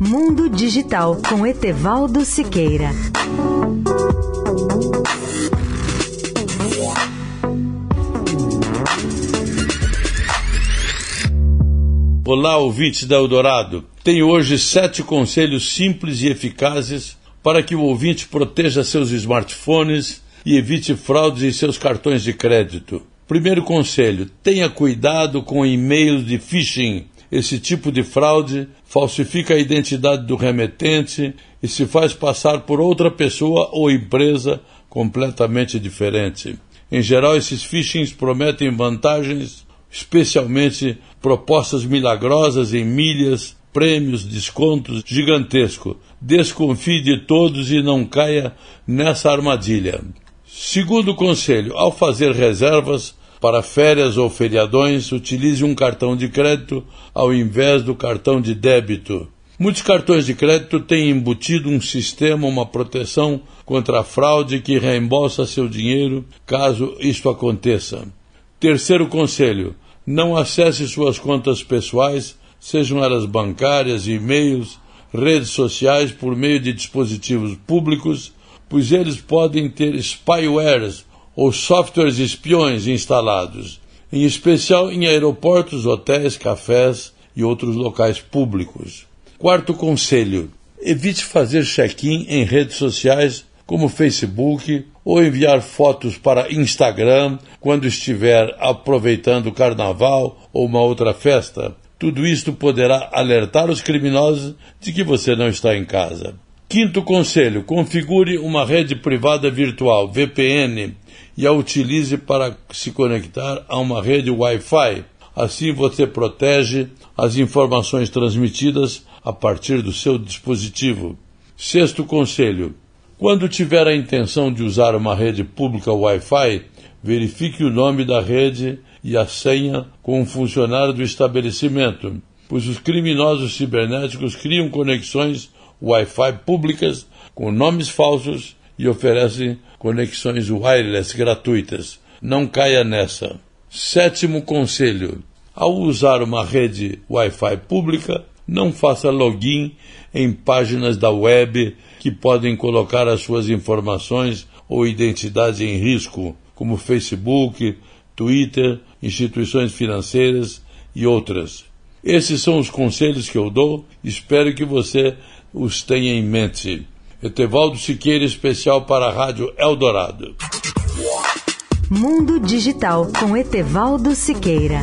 Mundo Digital com Etevaldo Siqueira. Olá, ouvintes da Eldorado. Tenho hoje sete conselhos simples e eficazes para que o ouvinte proteja seus smartphones e evite fraudes em seus cartões de crédito. Primeiro conselho: tenha cuidado com e-mails de phishing. Esse tipo de fraude falsifica a identidade do remetente e se faz passar por outra pessoa ou empresa completamente diferente. Em geral, esses phishings prometem vantagens, especialmente propostas milagrosas em milhas, prêmios, descontos gigantesco. Desconfie de todos e não caia nessa armadilha. Segundo conselho, ao fazer reservas para férias ou feriadões, utilize um cartão de crédito ao invés do cartão de débito. Muitos cartões de crédito têm embutido um sistema, uma proteção contra a fraude que reembolsa seu dinheiro caso isto aconteça. Terceiro conselho: não acesse suas contas pessoais, sejam elas bancárias, e-mails, redes sociais, por meio de dispositivos públicos pois eles podem ter spywares ou softwares espiões instalados, em especial em aeroportos, hotéis, cafés e outros locais públicos. Quarto conselho: evite fazer check-in em redes sociais como Facebook ou enviar fotos para Instagram quando estiver aproveitando o carnaval ou uma outra festa. Tudo isto poderá alertar os criminosos de que você não está em casa. Quinto conselho: configure uma rede privada virtual, VPN, e a utilize para se conectar a uma rede Wi-Fi. Assim você protege as informações transmitidas a partir do seu dispositivo. Sexto conselho: quando tiver a intenção de usar uma rede pública Wi-Fi, verifique o nome da rede e a senha com um funcionário do estabelecimento, pois os criminosos cibernéticos criam conexões Wi-Fi públicas com nomes falsos e oferecem conexões wireless gratuitas. Não caia nessa. Sétimo conselho: ao usar uma rede Wi-Fi pública, não faça login em páginas da web que podem colocar as suas informações ou identidade em risco, como Facebook, Twitter, instituições financeiras e outras. Esses são os conselhos que eu dou. Espero que você os tenha em mente. Etevaldo Siqueira, especial para a Rádio Eldorado. Mundo Digital com Etevaldo Siqueira.